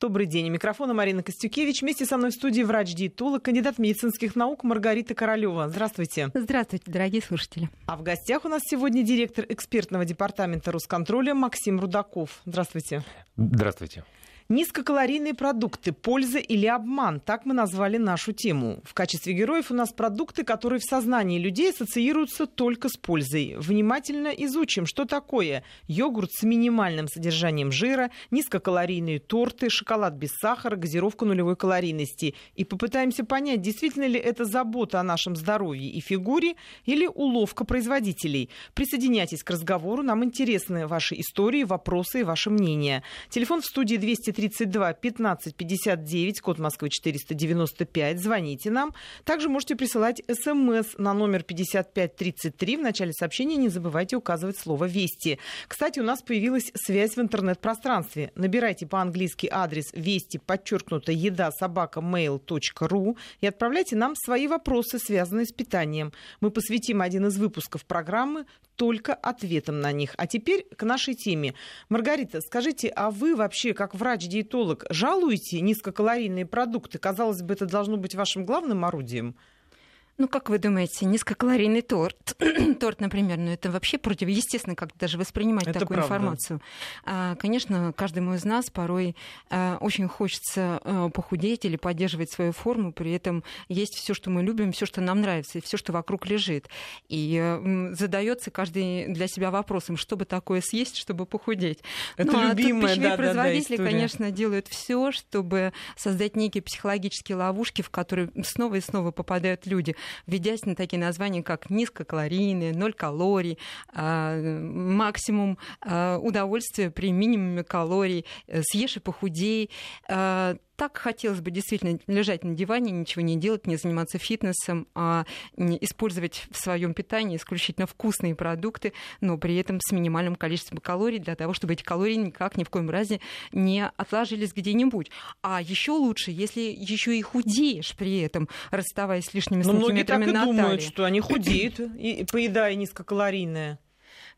Добрый день. У микрофона Марина Костюкевич. Вместе со мной в студии врач-диетолог, кандидат медицинских наук Маргарита Королева. Здравствуйте. Здравствуйте, дорогие слушатели. А в гостях у нас сегодня директор экспертного департамента Росконтроля Максим Рудаков. Здравствуйте. Здравствуйте. Низкокалорийные продукты. Польза или обман? Так мы назвали нашу тему. В качестве героев у нас продукты, которые в сознании людей ассоциируются только с пользой. Внимательно изучим, что такое йогурт с минимальным содержанием жира, низкокалорийные торты, шоколад без сахара, газировка нулевой калорийности. И попытаемся понять, действительно ли это забота о нашем здоровье и фигуре или уловка производителей. Присоединяйтесь к разговору. Нам интересны ваши истории, вопросы и ваше мнение. Телефон в студии 200 232 15 59, код Москвы 495. Звоните нам. Также можете присылать смс на номер 5533. В начале сообщения не забывайте указывать слово «Вести». Кстати, у нас появилась связь в интернет-пространстве. Набирайте по-английски адрес вести, подчеркнуто, еда, собака, mail.ru и отправляйте нам свои вопросы, связанные с питанием. Мы посвятим один из выпусков программы только ответом на них. А теперь к нашей теме. Маргарита, скажите, а вы вообще, как врач-диетолог, жалуете низкокалорийные продукты? Казалось бы, это должно быть вашим главным орудием. Ну, как вы думаете, низкокалорийный торт, торт, например, ну это вообще противоестественно, как даже воспринимать это такую правда. информацию. А, конечно, каждому из нас порой а, очень хочется а, похудеть или поддерживать свою форму, при этом есть все, что мы любим, все, что нам нравится, и все, что вокруг лежит. И а, задается каждый для себя вопросом, что бы такое съесть, чтобы похудеть. Это ну, любимая, а тут да, производители, да, да, конечно, делают все, чтобы создать некие психологические ловушки, в которые снова и снова попадают люди введясь на такие названия, как низкокалорийные, ноль калорий, а, максимум а, удовольствия при минимуме калорий, э, съешь и похудей а, так хотелось бы действительно лежать на диване, ничего не делать, не заниматься фитнесом, а использовать в своем питании исключительно вкусные продукты, но при этом с минимальным количеством калорий для того, чтобы эти калории никак ни в коем разе не отложились где-нибудь. А еще лучше, если еще и худеешь при этом, расставаясь с лишними но сантиметрами многие так и думают, что они худеют, и, поедая низкокалорийное.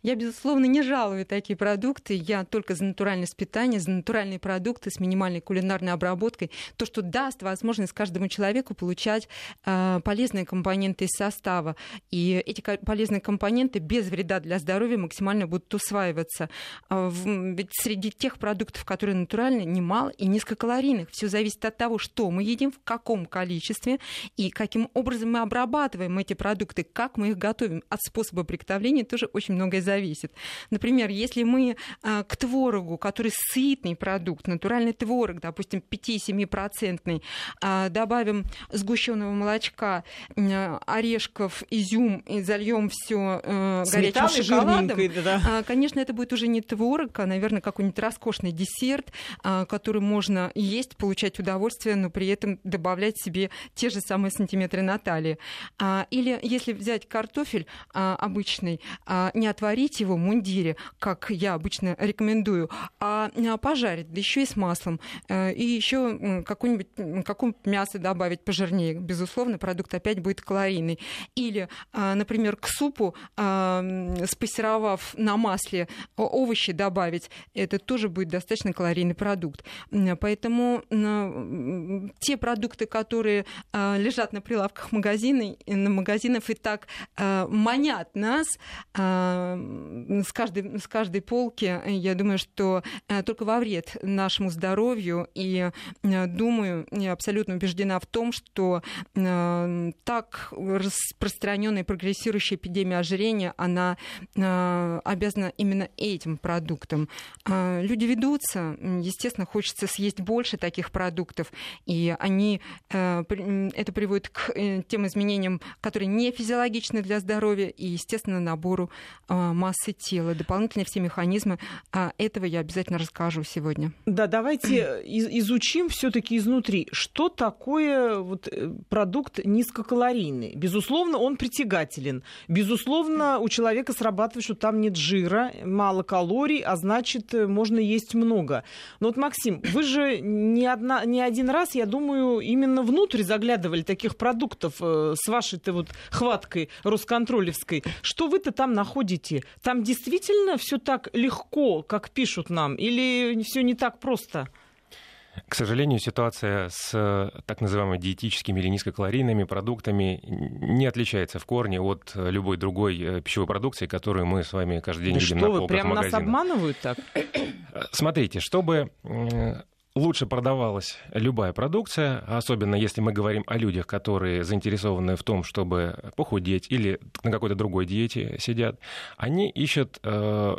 Я, безусловно, не жалую такие продукты. Я только за натуральность питания, за натуральные продукты с минимальной кулинарной обработкой. То, что даст возможность каждому человеку получать э, полезные компоненты из состава. И эти полезные компоненты без вреда для здоровья максимально будут усваиваться. А ведь среди тех продуктов, которые натуральны, немало и низкокалорийных. Все зависит от того, что мы едим, в каком количестве и каким образом мы обрабатываем эти продукты, как мы их готовим. От способа приготовления тоже очень многое зависит. Например, если мы а, к творогу, который сытный продукт, натуральный творог, допустим, 5-7%, а, добавим сгущенного молочка, орешков, изюм и зальем все э, горячим шоколадом, да. А, конечно, это будет уже не творог, а, наверное, какой-нибудь роскошный десерт, который можно есть, получать удовольствие, но при этом добавлять себе те же самые сантиметры на талии. Или если взять картофель обычный, не отварить варить его в мундире, как я обычно рекомендую, а, а пожарить, да еще и с маслом. Э, и еще какое-нибудь какое мясо добавить пожирнее. Безусловно, продукт опять будет калорийный. Или, а, например, к супу, а, спассеровав на масле овощи добавить, это тоже будет достаточно калорийный продукт. Поэтому те продукты, которые лежат на прилавках магазинов, на магазинов и так манят нас, с каждой, с каждой полки, э, я думаю, что э, только во вред нашему здоровью. И э, думаю, я абсолютно убеждена в том, что так распространенная прогрессирующая эпидемия ожирения, она обязана именно этим продуктам. Люди ведутся, естественно, хочется съесть больше таких продуктов, и они, это приводит к тем изменениям, которые не физиологичны для здоровья, и, естественно, набору массы тела, дополнительные все механизмы. А этого я обязательно расскажу сегодня. Да, давайте изучим все-таки изнутри, что такое вот э, продукт низкокалорийный. Безусловно, он притягателен. Безусловно, у человека срабатывает, что там нет жира, мало калорий, а значит, э, можно есть много. Но вот, Максим, вы же не, одна, не один раз, я думаю, именно внутрь заглядывали таких продуктов э, с вашей-то вот хваткой Росконтролевской. Что вы-то там находите? Там действительно все так легко, как пишут нам, или все не так просто? К сожалению, ситуация с э, так называемыми диетическими или низкокалорийными продуктами не отличается в корне от любой другой э, пищевой продукции, которую мы с вами каждый день да видим что на вы, полках прям магазина. нас обманывают так? Смотрите, чтобы лучше продавалась любая продукция, особенно если мы говорим о людях, которые заинтересованы в том, чтобы похудеть или на какой-то другой диете сидят, они ищут э,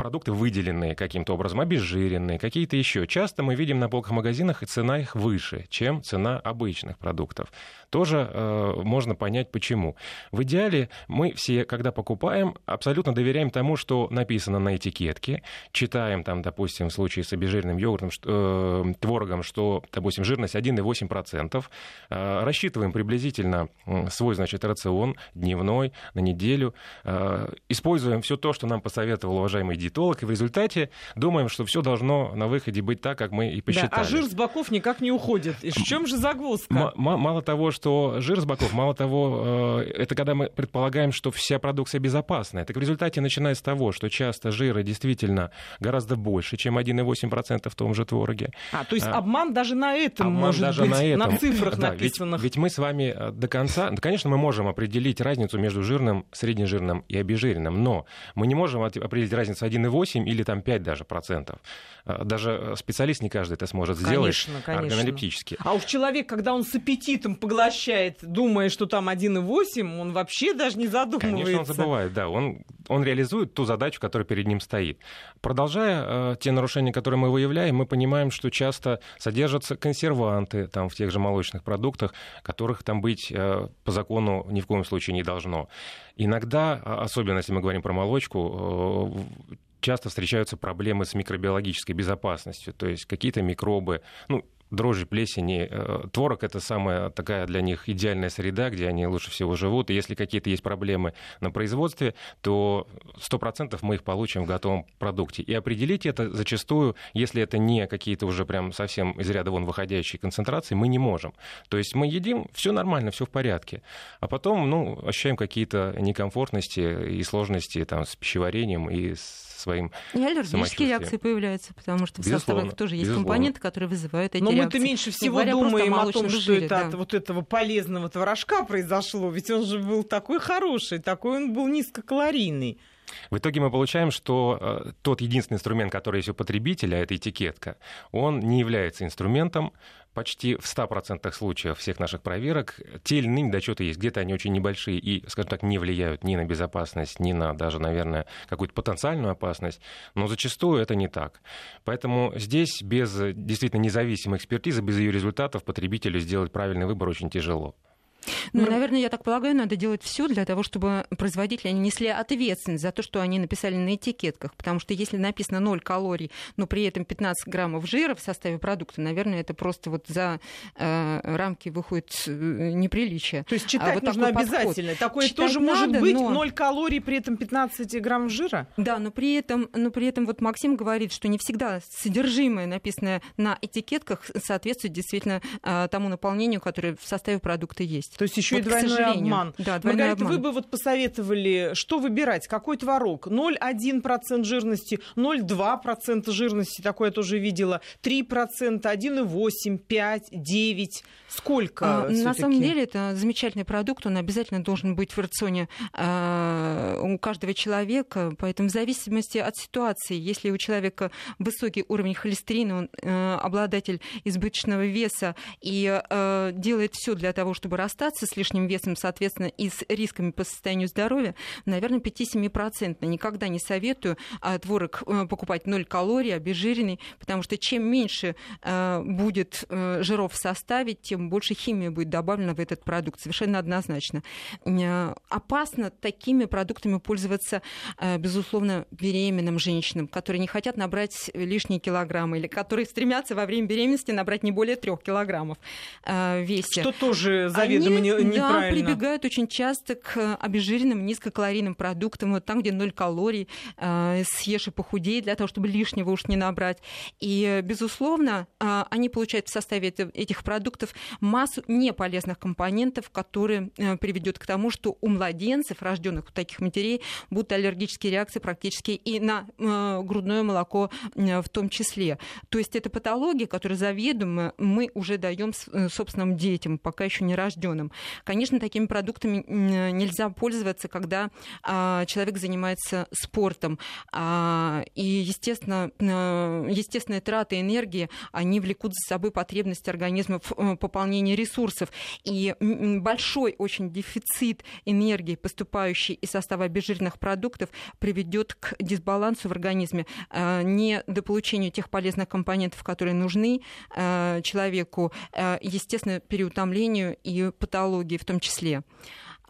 продукты выделенные каким-то образом, обезжиренные, какие-то еще. Часто мы видим на полках магазинах, и цена их выше, чем цена обычных продуктов. Тоже э, можно понять, почему. В идеале мы все, когда покупаем, абсолютно доверяем тому, что написано на этикетке, читаем там, допустим, в случае с обезжиренным йогуртом, что, э, творогом, что, допустим, жирность 1,8%, э, рассчитываем приблизительно свой, значит, рацион дневной на неделю, э, используем все то, что нам посоветовал уважаемый диетолог, и в результате думаем, что все должно на выходе быть так, как мы и посчитали. Да, а жир с боков никак не уходит. И в чем же загвоздка? М- мало того, что жир с боков, мало того, э, это когда мы предполагаем, что вся продукция безопасная. Так в результате начиная с того, что часто жира действительно гораздо больше, чем 1,8% в том же твороге. А, то есть а, обман даже на этом обман может даже быть, на, этом. на цифрах да, написанных. Ведь, ведь мы с вами э, до конца, конечно, мы можем определить разницу между жирным, среднежирным и обезжиренным, но мы не можем определить разницу 1,8 или там 5 даже процентов. А, даже специалист не каждый это сможет сделать конечно, конечно. органолептически. А уж человек, когда он с аппетитом поглощает, думая, что там 1,8, он вообще даже не задумывается. Конечно, он забывает, да. Он, он реализует ту задачу, которая перед ним стоит. Продолжая э, те нарушения, которые мы выявляем, мы понимаем, что часто содержатся консерванты там, в тех же молочных продуктах, которых там быть э, по закону ни в коем случае не должно. Иногда, а, особенно если мы говорим про молочку, э, часто встречаются проблемы с микробиологической безопасностью, то есть какие-то микробы, ну, дрожжи, плесени. Э, творог — это самая такая для них идеальная среда, где они лучше всего живут. И если какие-то есть проблемы на производстве, то 100% мы их получим в готовом продукте. И определить это зачастую, если это не какие-то уже прям совсем из ряда вон выходящие концентрации, мы не можем. То есть мы едим, все нормально, все в порядке. А потом, ну, ощущаем какие-то некомфортности и сложности там, с пищеварением и с своим И аллергические реакции появляются, потому что в составах тоже есть безусловно. компоненты, которые вызывают эти Но реакции. мы-то меньше всего думаем о, о том, что жире, это да. от вот этого полезного творожка произошло, ведь он же был такой хороший, такой он был низкокалорийный. В итоге мы получаем, что э, тот единственный инструмент, который есть у потребителя, это этикетка, он не является инструментом, почти в 100% случаев всех наших проверок те или иные недочеты есть. Где-то они очень небольшие и, скажем так, не влияют ни на безопасность, ни на даже, наверное, какую-то потенциальную опасность. Но зачастую это не так. Поэтому здесь без действительно независимой экспертизы, без ее результатов потребителю сделать правильный выбор очень тяжело. Ну, ну, наверное, я так полагаю, надо делать все для того, чтобы производители несли ответственность за то, что они написали на этикетках. Потому что если написано 0 калорий, но при этом 15 граммов жира в составе продукта, наверное, это просто вот за э, рамки выходит э, неприличие. То есть читать а вот нужно обязательно. Подход. Такое читать тоже надо, может быть но... 0 калорий, при этом 15 граммов жира? Да, но при этом, но при этом вот Максим говорит, что не всегда содержимое, написанное на этикетках, соответствует действительно э, тому наполнению, которое в составе продукта есть есть. То есть еще вот, и двойной обман. Да, двойной Маргарита, обман. вы бы вот посоветовали, что выбирать? Какой творог? 0,1% жирности, 0,2% жирности, такое я тоже видела, 3%, 1,8%, 5, 9. Сколько? А, на самом деле это замечательный продукт, он обязательно должен быть в рационе э, у каждого человека, поэтому в зависимости от ситуации, если у человека высокий уровень холестерина, он э, обладатель избыточного веса и э, делает все для того, чтобы расстаться с лишним весом, соответственно, и с рисками по состоянию здоровья, наверное, 5-7%. Никогда не советую э, творог э, покупать 0 калорий, обезжиренный, потому что чем меньше э, будет э, жиров в составе, тем тем больше химии будет добавлено в этот продукт. Совершенно однозначно. Э, опасно такими продуктами пользоваться, э, безусловно, беременным женщинам, которые не хотят набрать лишние килограммы или которые стремятся во время беременности набрать не более трех килограммов э, весе. Что тоже заведомо Они не, Да, прибегают очень часто к обезжиренным низкокалорийным продуктам, вот там, где ноль калорий, съешь и похудей, для того, чтобы лишнего уж не набрать. И, безусловно, они получают в составе этих продуктов массу неполезных компонентов, которые э, приведет к тому, что у младенцев, рожденных у таких матерей, будут аллергические реакции практически и на грудное молоко в том числе. То есть это патология, которая заведомо мы уже даем собственным детям, пока еще не рожденным. Конечно, такими продуктами нельзя пользоваться, когда а, человек занимается спортом. А, и, естественно, естественные траты энергии, они влекут за собой потребность организма в э, пополнении ресурсов. И большой очень дефицит энергии, поступающей из состава обезжиренных продуктов, приведет к дисбалансу в организме, а, не до получения тех полезных компонентов, которые нужны человеку, естественно, переутомлению и патологии в том числе.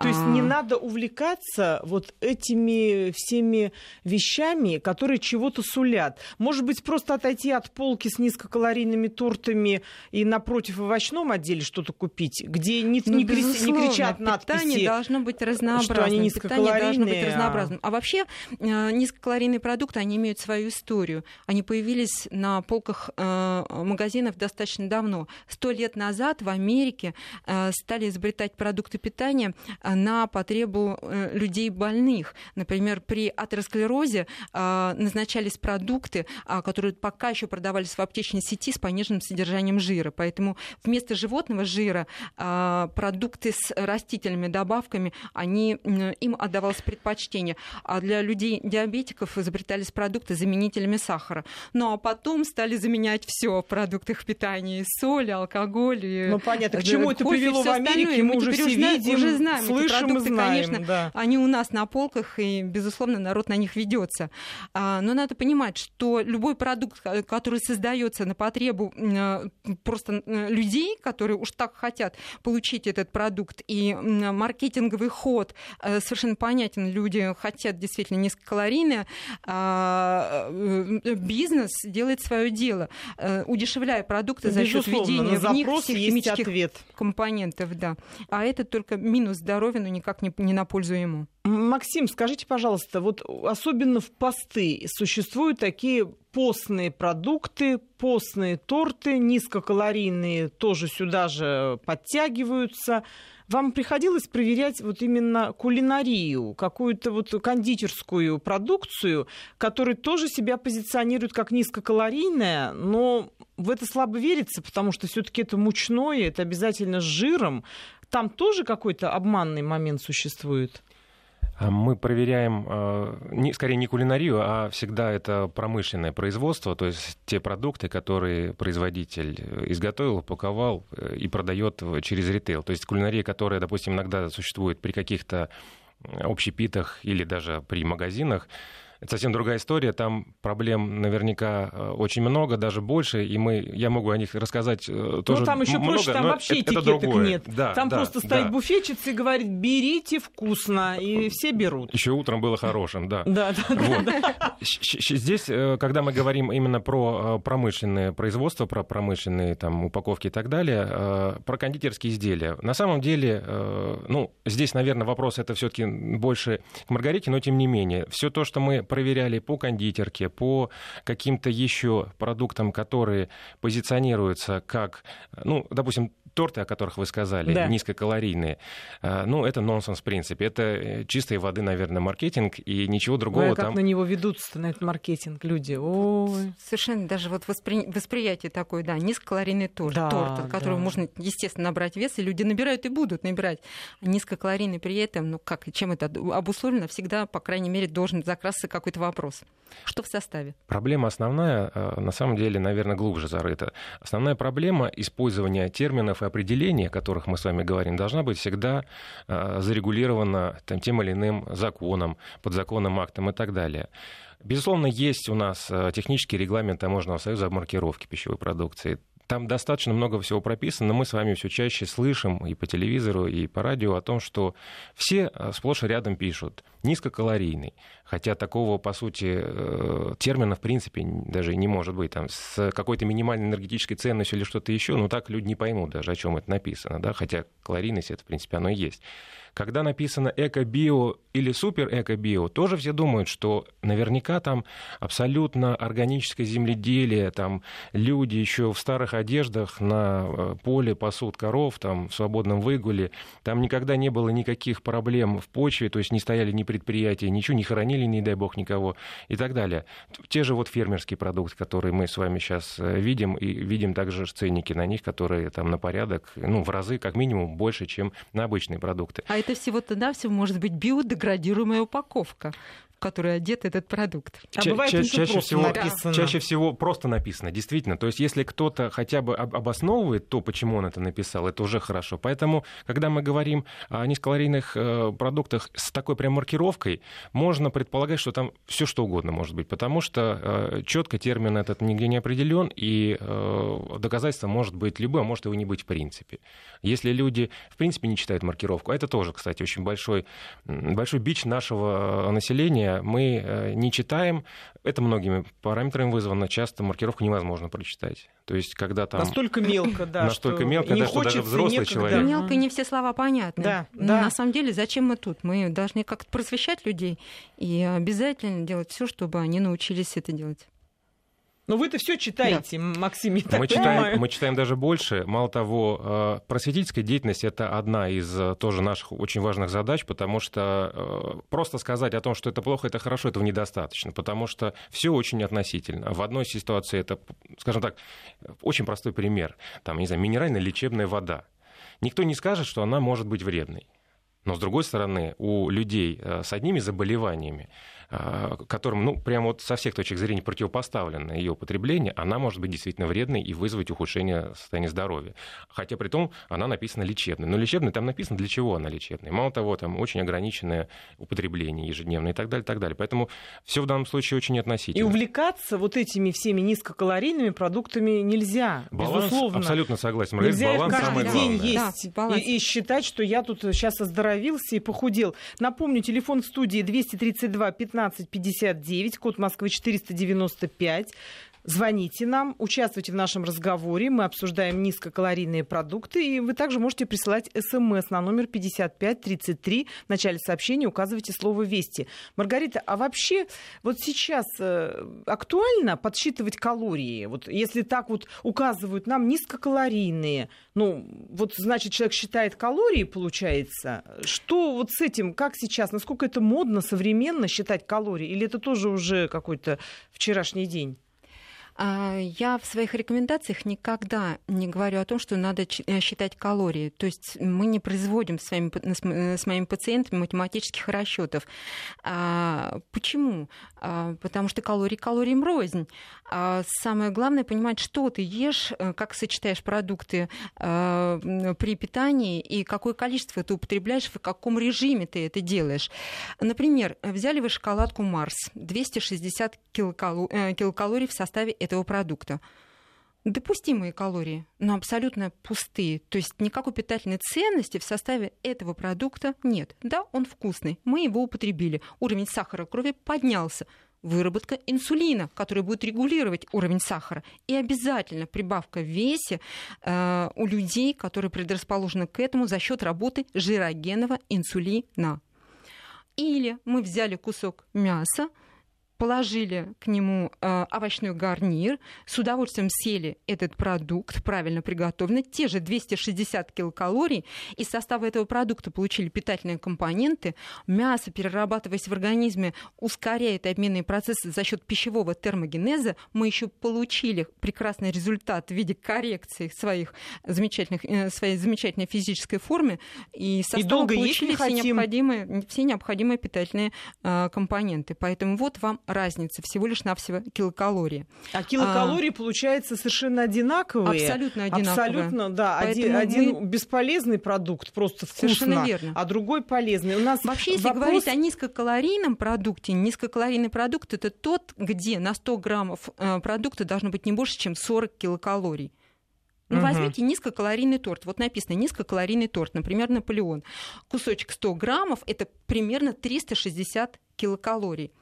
То есть не а. надо увлекаться вот этими всеми вещами, которые чего-то сулят. Может быть, просто отойти от полки с низкокалорийными тортами и напротив в овощном отделе что-то купить, где не, ну, не, крис... не кричат надписи, питание должно быть разнообразным. Что они низкокалорийные. Питание должно быть разнообразным. А вообще э, низкокалорийные продукты, они имеют свою историю. Они появились на полках э, магазинов достаточно давно. Сто лет назад в Америке э, стали изобретать продукты питания на потребу э, людей больных. Например, при атеросклерозе а, назначались продукты, а, которые пока еще продавались в аптечной сети с пониженным содержанием жира. Поэтому вместо животного жира а, продукты с растительными добавками, они, им отдавалось предпочтение. А для людей диабетиков изобретались продукты с заменителями сахара. Ну а потом стали заменять все в продуктах питания. соль, алкоголь. Ну понятно, к чему это привело в Америке, мы, мы уже все видим, уже знаем, слышим продукты, знаем, конечно, да. они у нас на полках, и, безусловно, народ на них ведется. А, но надо понимать, что любой продукт, который создается на потребу а, просто людей, которые уж так хотят получить этот продукт, и маркетинговый ход э, совершенно понятен, люди хотят действительно низкокалорийное, а, бизнес делает свое дело, э, удешевляя продукты за счет введения в них всех химических ответ. компонентов. Да. А это только минус здоровья, но никак не, не на пользу ему. Максим, скажите, пожалуйста, вот особенно в посты существуют такие постные продукты, постные торты, низкокалорийные тоже сюда же подтягиваются. Вам приходилось проверять вот именно кулинарию, какую-то вот кондитерскую продукцию, которая тоже себя позиционирует как низкокалорийная, но в это слабо верится, потому что все-таки это мучное, это обязательно с жиром там тоже какой-то обманный момент существует? А мы проверяем, э, скорее не кулинарию, а всегда это промышленное производство, то есть те продукты, которые производитель изготовил, упаковал э, и продает через ритейл. То есть кулинария, которая, допустим, иногда существует при каких-то общепитах или даже при магазинах, это совсем другая история. Там проблем наверняка э, очень много, даже больше, и мы, я могу о них рассказать э, ну, тоже Ну, там еще много, проще, там вообще это, этикеток это нет. Да, там да, просто стоит да. буфетчица и говорит, берите вкусно, и все берут. Еще утром было хорошим, да. Да, да, вот. да. Здесь, э, когда мы говорим именно про промышленное производство, про промышленные там, упаковки и так далее, про кондитерские изделия, на самом деле, ну, здесь, наверное, вопрос это все-таки больше к Маргарите, но тем не менее, все то, что мы проверяли по кондитерке, по каким-то еще продуктам, которые позиционируются как, ну, допустим, торты, о которых вы сказали, да. низкокалорийные, а, ну, это нонсенс в принципе. Это э, чистой воды, наверное, маркетинг, и ничего другого Ой, а как там... на него ведутся на этот маркетинг люди? Ой. Совершенно даже вот воспри... восприятие такое, да, низкокалорийный торт, да, торт от которого да. можно, естественно, набрать вес, и люди набирают и будут набирать. А низкокалорийный при этом, ну, как, чем это обусловлено, всегда, по крайней мере, должен закраситься какой-то вопрос. Что в составе? Проблема основная, э, на самом деле, наверное, глубже зарыта. Основная проблема использования терминов и определений, о которых мы с вами говорим, должна быть всегда э, зарегулирована там, тем или иным законом, подзаконным актом и так далее. Безусловно, есть у нас э, технический регламент Таможенного союза о маркировке пищевой продукции. Там достаточно много всего прописано, но мы с вами все чаще слышим и по телевизору, и по радио о том, что все сплошь и рядом пишут низкокалорийный. Хотя такого, по сути, э, термина, в принципе, даже не может быть. Там, с какой-то минимальной энергетической ценностью или что-то еще, ну так люди не поймут даже, о чем это написано. Да? Хотя калорийность, это, в принципе, оно и есть. Когда написано эко-био или супер-эко-био, тоже все думают, что наверняка там абсолютно органическое земледелие, там люди еще в старых одеждах на э, поле пасут коров, там в свободном выгуле, там никогда не было никаких проблем в почве, то есть не стояли ни предприятия, ничего не хоронили, не дай бог, никого и так далее. Те же вот фермерские продукты, которые мы с вами сейчас э, видим, и видим также ценники на них, которые там на порядок, ну, в разы как минимум больше, чем на обычные продукты. А это всего-то навсего может быть биодеградируемая упаковка в которой одет этот продукт. А ча- бывает ча- чаще, всего, написано. чаще всего просто написано, действительно. То есть если кто-то хотя бы об- обосновывает то, почему он это написал, это уже хорошо. Поэтому, когда мы говорим о низкокалорийных э, продуктах с такой прям маркировкой, можно предполагать, что там все что угодно может быть, потому что э, четко термин этот нигде не определен, и э, доказательство может быть любое, а может его не быть в принципе. Если люди в принципе не читают маркировку, а это тоже, кстати, очень большой, большой бич нашего э, населения, мы э, не читаем. Это многими параметрами вызвано. Часто маркировку невозможно прочитать. То есть, когда там... Настолько мелко, да. Настолько мелко, да, что даже взрослый человек... Мелко, не все слова понятны. Да, Но да. на самом деле, зачем мы тут? Мы должны как-то просвещать людей и обязательно делать все, чтобы они научились это делать. Но вы-то все читаете, да. Максим, я так мы читаем, мы читаем даже больше. Мало того, э, просветительская деятельность это одна из э, тоже наших очень важных задач, потому что э, просто сказать о том, что это плохо, это хорошо, этого недостаточно, потому что все очень относительно. В одной ситуации это, скажем так, очень простой пример. Там, не знаю, минеральная лечебная вода. Никто не скажет, что она может быть вредной. Но, с другой стороны, у людей с одними заболеваниями которым, ну, прямо вот со всех точек зрения противопоставлено ее употребление, она может быть действительно вредной и вызвать ухудшение состояния здоровья. Хотя при том она написана лечебной. Но лечебной там написано, для чего она лечебная. Мало того, там очень ограниченное употребление ежедневное и так далее, и так далее. Поэтому все в данном случае очень относительно. И увлекаться вот этими всеми низкокалорийными продуктами нельзя, баланс, безусловно. Абсолютно согласен. Маргарита, нельзя баланс каждый самое день главное. есть да, и, и считать, что я тут сейчас оздоровился и похудел. Напомню, телефон в студии 232 15 1559, код Москвы 495. Звоните нам, участвуйте в нашем разговоре. Мы обсуждаем низкокалорийные продукты. И вы также можете присылать смс на номер 5533. В начале сообщения указывайте слово «Вести». Маргарита, а вообще вот сейчас э, актуально подсчитывать калории? Вот если так вот указывают нам низкокалорийные, ну вот значит человек считает калории, получается. Что вот с этим, как сейчас, насколько это модно, современно считать калории? Или это тоже уже какой-то вчерашний день? А, я в своих рекомендациях никогда не говорю о том, что надо э, считать калории. То есть мы не производим с, вами, э, с моими пациентами математических расчетов. А, почему? А, потому что калории калориям рознь. Самое главное понимать, что ты ешь, э, как сочетаешь продукты при питании и какое количество ты употребляешь, в каком режиме ты это делаешь. Например, взяли вы шоколадку Марс, 260 килокалорий в составе этого продукта. Допустимые калории, но абсолютно пустые. То есть никакой питательной ценности в составе этого продукта нет. Да, он вкусный, мы его употребили. Уровень сахара крови поднялся. Выработка инсулина, который будет регулировать уровень сахара. И обязательно прибавка в весе э, у людей, которые предрасположены к этому за счет работы жирогенного инсулина. Или мы взяли кусок мяса, положили к нему э, овощной гарнир, с удовольствием съели этот продукт, правильно приготовленный, те же 260 килокалорий, из состава этого продукта получили питательные компоненты, мясо, перерабатываясь в организме, ускоряет обменные процессы за счет пищевого термогенеза, мы еще получили прекрасный результат в виде коррекции своих замечательных, э, своей замечательной физической формы, и и долго получили все хотим. необходимые, все необходимые питательные э, компоненты. Поэтому вот вам разница, всего лишь навсего килокалории. А килокалории, а, получается, совершенно одинаковые. Абсолютно одинаковые. Абсолютно, да. Один, один мы... бесполезный продукт, просто вкусно, верно. а другой полезный. У нас Вообще, если вопрос... говорить о низкокалорийном продукте, низкокалорийный продукт это тот, где на 100 граммов э, продукта должно быть не больше, чем 40 килокалорий. Ну, угу. возьмите низкокалорийный торт. Вот написано низкокалорийный торт, например, Наполеон. Кусочек 100 граммов – это примерно 360 килокалорий.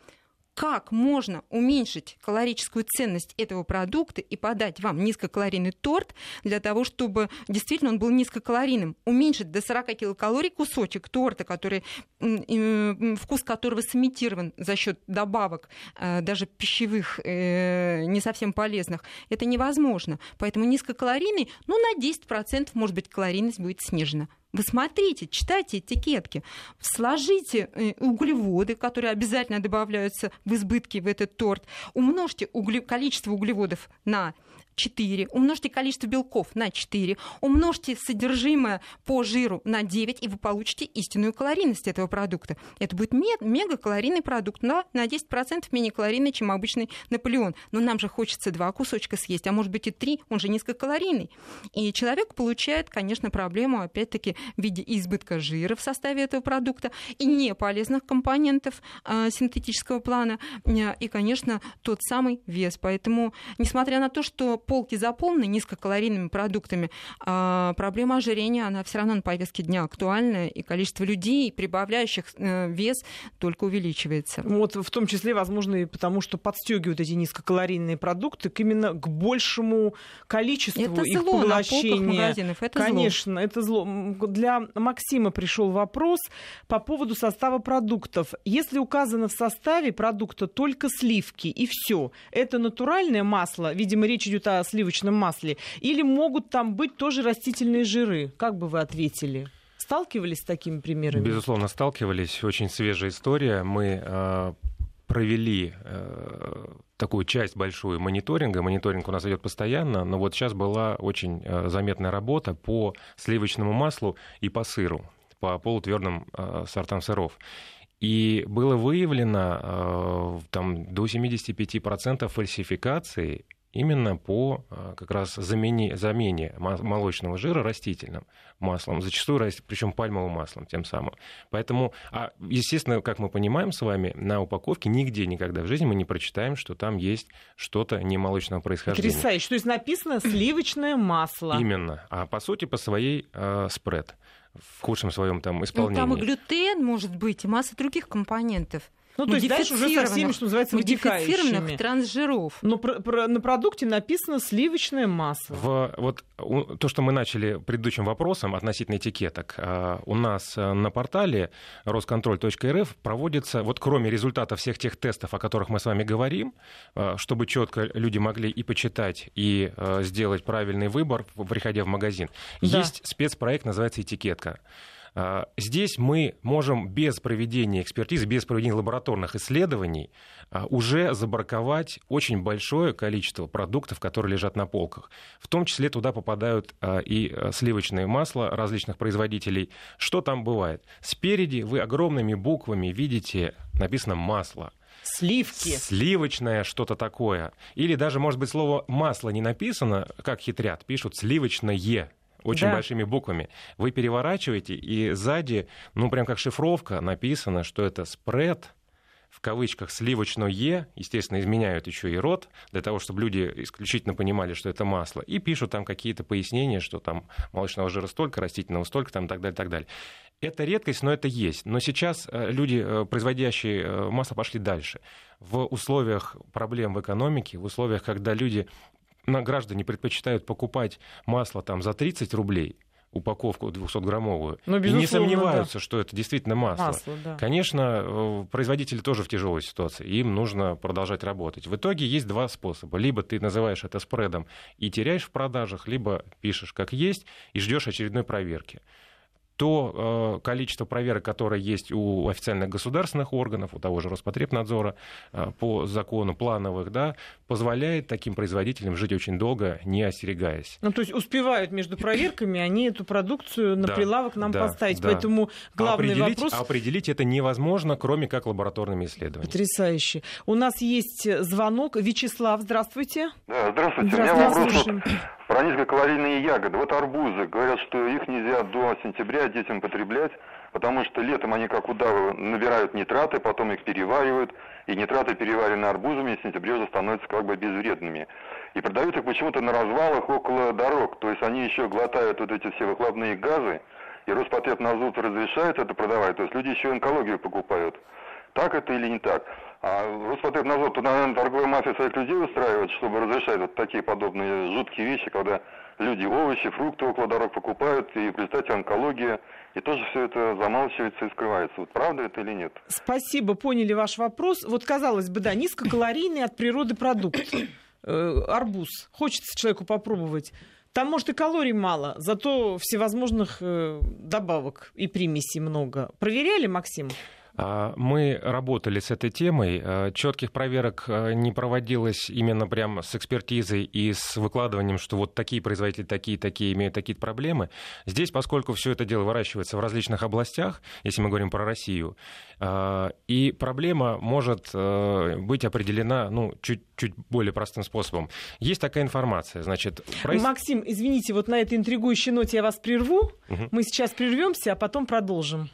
Как можно уменьшить калорическую ценность этого продукта и подать вам низкокалорийный торт для того, чтобы действительно он был низкокалорийным. Уменьшить до 40 килокалорий кусочек торта, который, вкус которого сымитирован за счет добавок, э, даже пищевых, э, не совсем полезных, это невозможно. Поэтому низкокалорийный, ну, на 10% может быть калорийность будет снижена. Вы смотрите, читайте этикетки, сложите э, углеводы, которые обязательно добавляются в избытке в этот торт, умножьте угле... количество углеводов на 4, умножьте количество белков на 4, умножьте содержимое по жиру на 9, и вы получите истинную калорийность этого продукта. Это будет мегакалорийный продукт, но на 10% менее калорийный, чем обычный Наполеон. Но нам же хочется два кусочка съесть, а может быть и три, он же низкокалорийный. И человек получает, конечно, проблему, опять-таки, в виде избытка жира в составе этого продукта и неполезных компонентов э, синтетического плана, э, и, конечно, тот самый вес. Поэтому, несмотря на то, что полки заполнены низкокалорийными продуктами, а проблема ожирения, она все равно на повестке дня актуальна, и количество людей, прибавляющих э, вес, только увеличивается. Вот в том числе, возможно, и потому, что подстегивают эти низкокалорийные продукты к именно к большему количеству это их зло поглощения. На магазинов. Это Конечно, зло. это зло. Для Максима пришел вопрос по поводу состава продуктов. Если указано в составе продукта только сливки и все, это натуральное масло, видимо, речь идет о сливочном масле? Или могут там быть тоже растительные жиры? Как бы вы ответили? Сталкивались с такими примерами? Безусловно, сталкивались. Очень свежая история. Мы э, провели э, такую часть большую мониторинга. Мониторинг у нас идет постоянно, но вот сейчас была очень э, заметная работа по сливочному маслу и по сыру, по полутвердым э, сортам сыров. И было выявлено э, там, до 75% фальсификации именно по а, как раз замене, замене молочного жира растительным маслом, зачастую причем пальмовым маслом тем самым. Поэтому, а, естественно, как мы понимаем с вами, на упаковке нигде никогда в жизни мы не прочитаем, что там есть что-то не молочного происхождения. Потрясающе. То есть написано сливочное масло. Именно. А по сути по своей э, спред в худшем своем там исполнении. Ну, там и глютен может быть, и масса других компонентов. Ну, то есть дальше уже со всеми, что называется, вытекающими. трансжиров. Но про, про, на продукте написано сливочное масло. В, вот то, что мы начали предыдущим вопросом относительно этикеток, а, у нас э, на портале росконтроль.рф проводится, вот кроме результатов всех тех тестов, о которых мы с вами говорим, а, чтобы четко люди могли и почитать, и э, сделать правильный выбор, приходя в магазин, да. есть спецпроект, называется «Этикетка». А, здесь мы можем без проведения экспертизы, без проведения лабораторных исследований а, уже забраковать очень большое количество продуктов, которые лежат на полках. В том числе туда попадают а, и сливочное масло различных производителей. Что там бывает? Спереди вы огромными буквами видите написано «масло». Сливки. Сливочное что-то такое. Или даже, может быть, слово масло не написано, как хитрят, пишут сливочное очень да. большими буквами. Вы переворачиваете, и сзади, ну, прям как шифровка, написано, что это спред, в кавычках сливочное, естественно, изменяют еще и рот, для того, чтобы люди исключительно понимали, что это масло, и пишут там какие-то пояснения, что там молочного жира столько, растительного столько, там, и так далее, так далее. Это редкость, но это есть. Но сейчас э, люди, э, производящие э, масло, пошли дальше. В условиях проблем в экономике, в условиях, когда люди на граждане предпочитают покупать масло там за 30 рублей, упаковку 200-граммовую, ну, и не сомневаются, да. что это действительно масло. масло да. Конечно, э, производители тоже в тяжелой ситуации, им нужно продолжать работать. В итоге есть два способа. Либо ты называешь это спредом и теряешь в продажах, либо пишешь как есть и ждешь очередной проверки то э, количество проверок, которое есть у официальных государственных органов, у того же Роспотребнадзора э, по закону плановых, да, позволяет таким производителям жить очень долго, не остерегаясь. Ну, то есть успевают между проверками, они эту продукцию на да, прилавок нам да, поставить. Да. Поэтому главный определить, вопрос... Определить это невозможно, кроме как лабораторными исследованиями. Потрясающе. У нас есть звонок. Вячеслав, здравствуйте. Да, здравствуйте. здравствуйте. У меня вопрос про низкокалорийные ягоды. Вот арбузы. Говорят, что их нельзя до сентября детям потреблять, потому что летом они, как удавы, набирают нитраты, потом их переваривают, и нитраты, переваренные арбузами, в сентябре уже становятся как бы безвредными. И продают их почему-то на развалах около дорог. То есть они еще глотают вот эти все выхлопные газы, и Роспотребнадзор разрешает это продавать. То есть люди еще онкологию покупают. Так это или не так? А Роспотребнадзор, тут, наверное, торговая мафия своих людей устраивает, чтобы разрешать вот такие подобные жуткие вещи, когда люди овощи, фрукты около дорог покупают, и в результате онкология, и тоже все это замалчивается и скрывается. Вот правда это или нет? Спасибо, поняли ваш вопрос. Вот, казалось бы, да, низкокалорийный от природы продукт. Э, арбуз. Хочется человеку попробовать. Там, может, и калорий мало, зато всевозможных э, добавок и примесей много. Проверяли, Максим? А, мы работали с этой темой. А, Четких проверок а, не проводилось именно прямо с экспертизой и с выкладыванием, что вот такие производители, такие, такие имеют такие проблемы. Здесь, поскольку все это дело выращивается в различных областях, если мы говорим про Россию, и проблема может быть определена ну, чуть, чуть более простым способом. Есть такая информация, значит... Проис... Максим, извините, вот на этой интригующей ноте я вас прерву. Угу. Мы сейчас прервемся, а потом продолжим.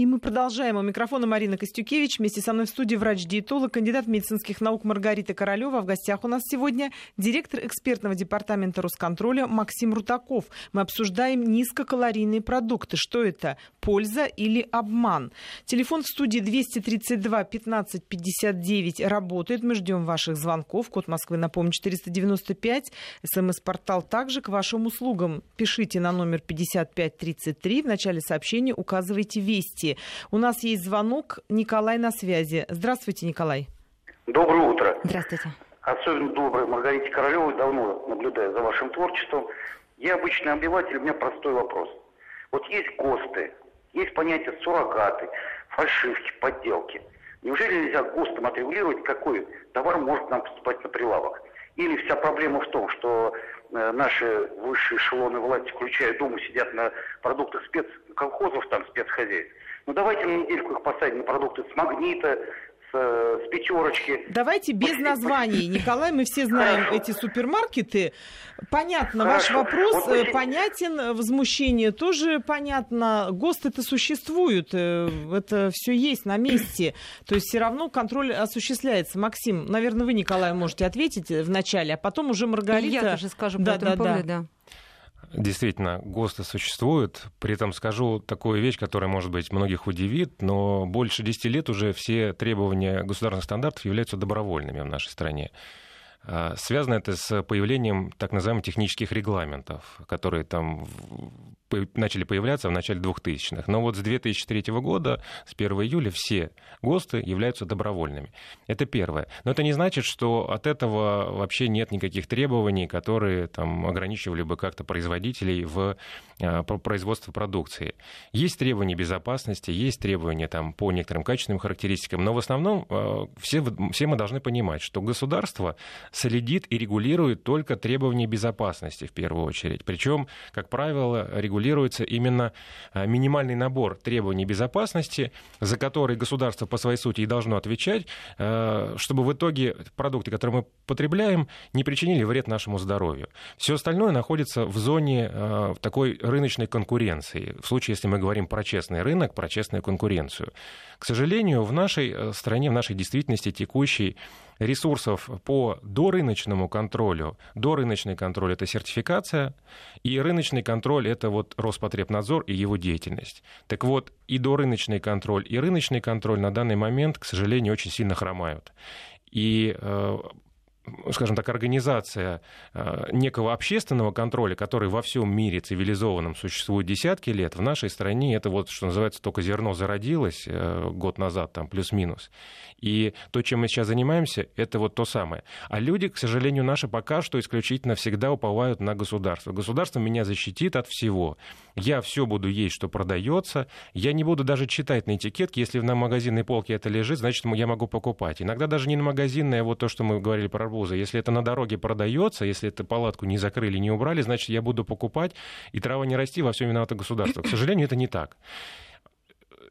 И мы продолжаем. У микрофона Марина Костюкевич. Вместе со мной в студии врач-диетолог, кандидат медицинских наук Маргарита Королева. В гостях у нас сегодня директор экспертного департамента Росконтроля Максим Рутаков. Мы обсуждаем низкокалорийные продукты. Что это? Польза или обман? Телефон в студии 232 15 59 работает. Мы ждем ваших звонков. Код Москвы, напомню, 495. СМС-портал также к вашим услугам. Пишите на номер 5533. В начале сообщения указывайте «Вести». У нас есть звонок. Николай на связи. Здравствуйте, Николай. Доброе утро. Здравствуйте. Особенно доброе Маргарите Королевой. Давно наблюдаю за вашим творчеством. Я обычный обыватель, у меня простой вопрос. Вот есть ГОСТы, есть понятие суррогаты, фальшивки, подделки. Неужели нельзя ГОСТом отрегулировать, какой товар может нам поступать на прилавок? Или вся проблема в том, что э, наши высшие эшелоны власти, включая Думу, сидят на продуктах спецколхозов, там, спецхозяйств, ну давайте на недельку их посадим на продукты с магнита, с, с пятерочки. Давайте без Пусть... названий. Николай, мы все знаем Хорошо. эти супермаркеты. Понятно, Хорошо. ваш вопрос вот э, понятен, возмущение тоже понятно. ГОСТ это существует, э, это все есть на месте. То есть все равно контроль осуществляется. Максим, наверное, вы, Николай, можете ответить в начале, а потом уже Маргарита... Я тоже скажу да, по этому да, поводу, да. да. Действительно, ГОСТы существуют. При этом скажу такую вещь, которая, может быть, многих удивит, но больше 10 лет уже все требования государственных стандартов являются добровольными в нашей стране. А, связано это с появлением так называемых технических регламентов, которые там начали появляться в начале 2000-х. Но вот с 2003 года, с 1 июля, все ГОСТы являются добровольными. Это первое. Но это не значит, что от этого вообще нет никаких требований, которые там, ограничивали бы как-то производителей в а, производстве продукции. Есть требования безопасности, есть требования там, по некоторым качественным характеристикам, но в основном а, все, все мы должны понимать, что государство следит и регулирует только требования безопасности в первую очередь. Причем, как правило, регулируется именно а, минимальный набор требований безопасности, за которые государство по своей сути и должно отвечать, а, чтобы в итоге продукты, которые мы потребляем, не причинили вред нашему здоровью. Все остальное находится в зоне а, такой рыночной конкуренции. В случае, если мы говорим про честный рынок, про честную конкуренцию. К сожалению, в нашей э, стране, в нашей действительности текущей ресурсов по дорыночному контролю. Дорыночный контроль — это сертификация, и рыночный контроль — это вот Роспотребнадзор и его деятельность. Так вот, и дорыночный контроль, и рыночный контроль на данный момент, к сожалению, очень сильно хромают. И э, скажем так, организация э, некого общественного контроля, который во всем мире цивилизованном существует десятки лет, в нашей стране это вот, что называется, только зерно зародилось э, год назад, там, плюс-минус. И то, чем мы сейчас занимаемся, это вот то самое. А люди, к сожалению, наши пока что исключительно всегда уповают на государство. Государство меня защитит от всего. Я все буду есть, что продается. Я не буду даже читать на этикетке, если на магазинной полке это лежит, значит, я могу покупать. Иногда даже не на магазинной, а вот то, что мы говорили про арбузы. Если это на дороге продается, если эту палатку не закрыли, не убрали, значит, я буду покупать, и трава не расти, во всем виновато государство. К сожалению, это не так.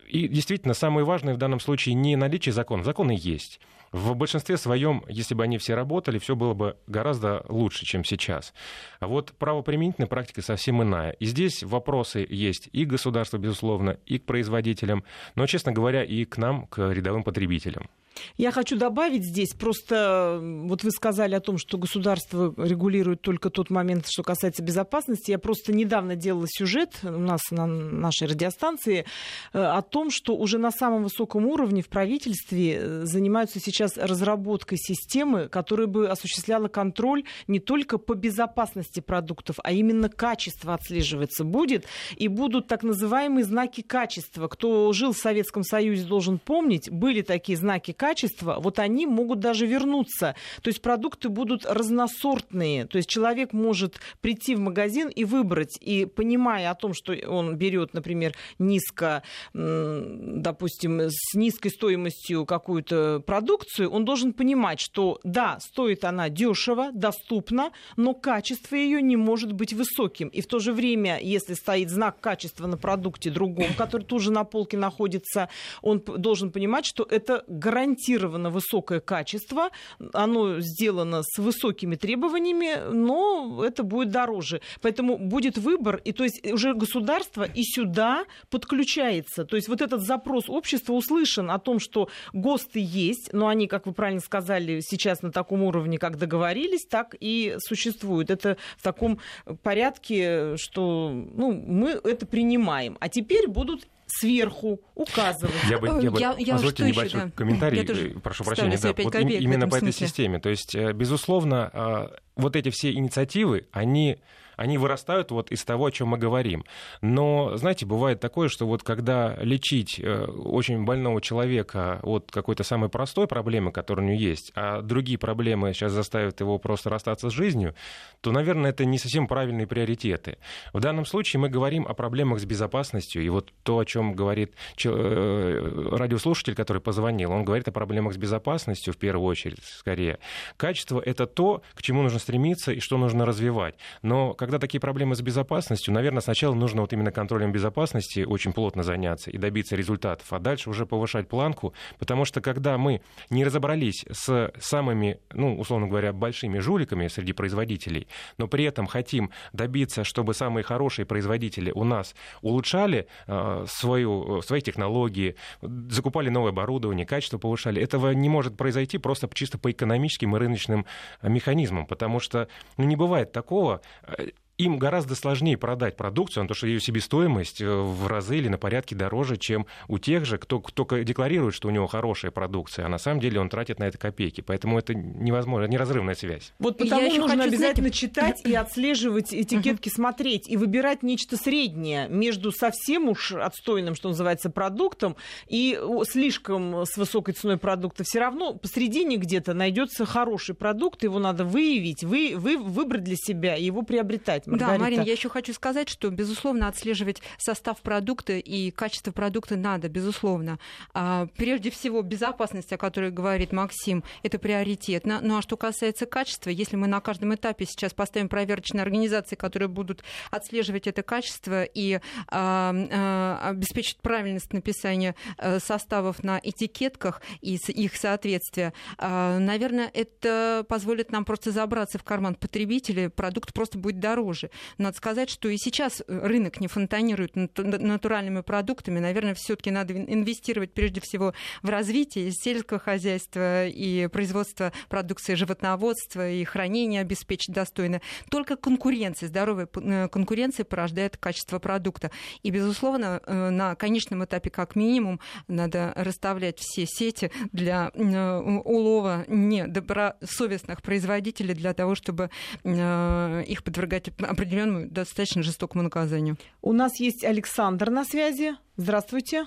И действительно, самое важное в данном случае не наличие закона. Законы есть. В большинстве своем, если бы они все работали, все было бы гораздо лучше, чем сейчас. А вот правоприменительная практика совсем иная. И здесь вопросы есть и к государству, безусловно, и к производителям, но, честно говоря, и к нам, к рядовым потребителям. Я хочу добавить здесь, просто вот вы сказали о том, что государство регулирует только тот момент, что касается безопасности. Я просто недавно делала сюжет у нас на нашей радиостанции э, о том, что уже на самом высоком уровне в правительстве э, занимаются сейчас разработкой системы, которая бы осуществляла контроль не только по безопасности продуктов, а именно качество отслеживается будет. И будут так называемые знаки качества. Кто жил в Советском Союзе, должен помнить, были такие знаки качества, вот они могут даже вернуться. То есть продукты будут разносортные. То есть человек может прийти в магазин и выбрать, и понимая о том, что он берет, например, низко, допустим, с низкой стоимостью какую-то продукцию, он должен понимать, что да, стоит она дешево, доступно, но качество ее не может быть высоким. И в то же время, если стоит знак качества на продукте другом, который тоже на полке находится, он должен понимать, что это гарантия гарантированно высокое качество, оно сделано с высокими требованиями, но это будет дороже. Поэтому будет выбор, и то есть уже государство и сюда подключается. То есть вот этот запрос общества услышан о том, что ГОСТы есть, но они, как вы правильно сказали, сейчас на таком уровне, как договорились, так и существуют. Это в таком порядке, что ну, мы это принимаем. А теперь будут сверху указывать. Я бы, я бы я, я позвольте небольшой да. комментарий, э, прошу прощения, да, вот именно по этой системе. То есть, э, безусловно, а, вот эти все инициативы, они они вырастают вот из того, о чем мы говорим. Но, знаете, бывает такое, что вот когда лечить э, очень больного человека от какой-то самой простой проблемы, которая у него есть, а другие проблемы сейчас заставят его просто расстаться с жизнью, то, наверное, это не совсем правильные приоритеты. В данном случае мы говорим о проблемах с безопасностью, и вот то, о чем говорит э, радиослушатель, который позвонил, он говорит о проблемах с безопасностью в первую очередь, скорее. Качество — это то, к чему нужно стремиться и что нужно развивать. Но когда такие проблемы с безопасностью, наверное, сначала нужно вот именно контролем безопасности очень плотно заняться и добиться результатов, а дальше уже повышать планку, потому что когда мы не разобрались с самыми, ну, условно говоря, большими жуликами среди производителей, но при этом хотим добиться, чтобы самые хорошие производители у нас улучшали э, свою, свои технологии, закупали новое оборудование, качество повышали, этого не может произойти просто чисто по экономическим и рыночным механизмам, потому что ну, не бывает такого, э, им гораздо сложнее продать продукцию, потому что ее себестоимость э, в разы или на порядке дороже, чем у тех же, кто только декларирует, что у него хорошая продукция, а на самом деле он тратит на это копейки. Поэтому это невозможно, неразрывная связь. Вот потому Я нужно обязательно знаете... читать и отслеживать этикетки, смотреть и выбирать нечто среднее между совсем уж отстойным, что называется, продуктом и слишком с высокой ценой продукта. Все равно посередине где-то найдется хороший продукт, его надо выявить, вы, вы, выбрать для себя и его приобретать. Маргарита. Да, Марина, я еще хочу сказать, что, безусловно, отслеживать состав продукта и качество продукта надо, безусловно. А, прежде всего, безопасность, о которой говорит Максим, это приоритетно. Ну а что касается качества, если мы на каждом этапе сейчас поставим проверочные организации, которые будут отслеживать это качество и а, а, обеспечить правильность написания а, составов на этикетках и их соответствие, а, наверное, это позволит нам просто забраться в карман потребителя, продукт просто будет дороже дороже. Надо сказать, что и сейчас э, рынок не фонтанирует натуральными продуктами. Наверное, все-таки надо инвестировать прежде всего в развитие сельского хозяйства и производства продукции животноводства и хранения обеспечить достойно. Только конкуренция, здоровая э, конкуренция порождает качество продукта. И, безусловно, э, на конечном этапе как минимум надо расставлять все сети для улова недобросовестных производителей для того, чтобы их подвергать определенному достаточно жестокому наказанию. У нас есть Александр на связи. Здравствуйте.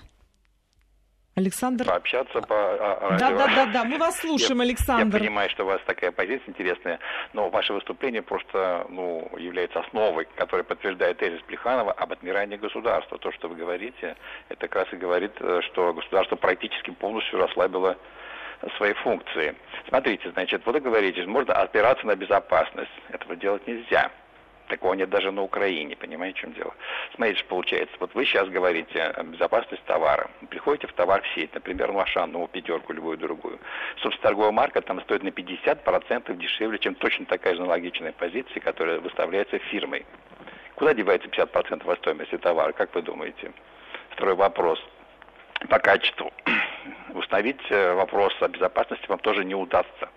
Александр. Пообщаться по радио. Да, да, да, да. Мы вас слушаем, я, Александр. Я понимаю, что у вас такая позиция интересная, но ваше выступление просто ну, является основой, которая подтверждает тезис Плеханова об отмирании государства. То, что вы говорите, это как раз и говорит, э, что государство практически полностью расслабило свои функции. Смотрите, значит, вот вы говорите, можно опираться на безопасность. Этого делать нельзя. Такого нет даже на Украине, понимаете, в чем дело? Смотрите, что получается. Вот вы сейчас говорите о безопасности товара. Приходите в товар в сеть, например, ну, Ашан, ну, пятерку, любую другую. Собственно, торговая марка там стоит на 50% дешевле, чем точно такая же аналогичная позиция, которая выставляется фирмой. Куда девается 50% от стоимости товара, как вы думаете? Второй вопрос по качеству. установить э, вопрос о безопасности вам тоже не удастся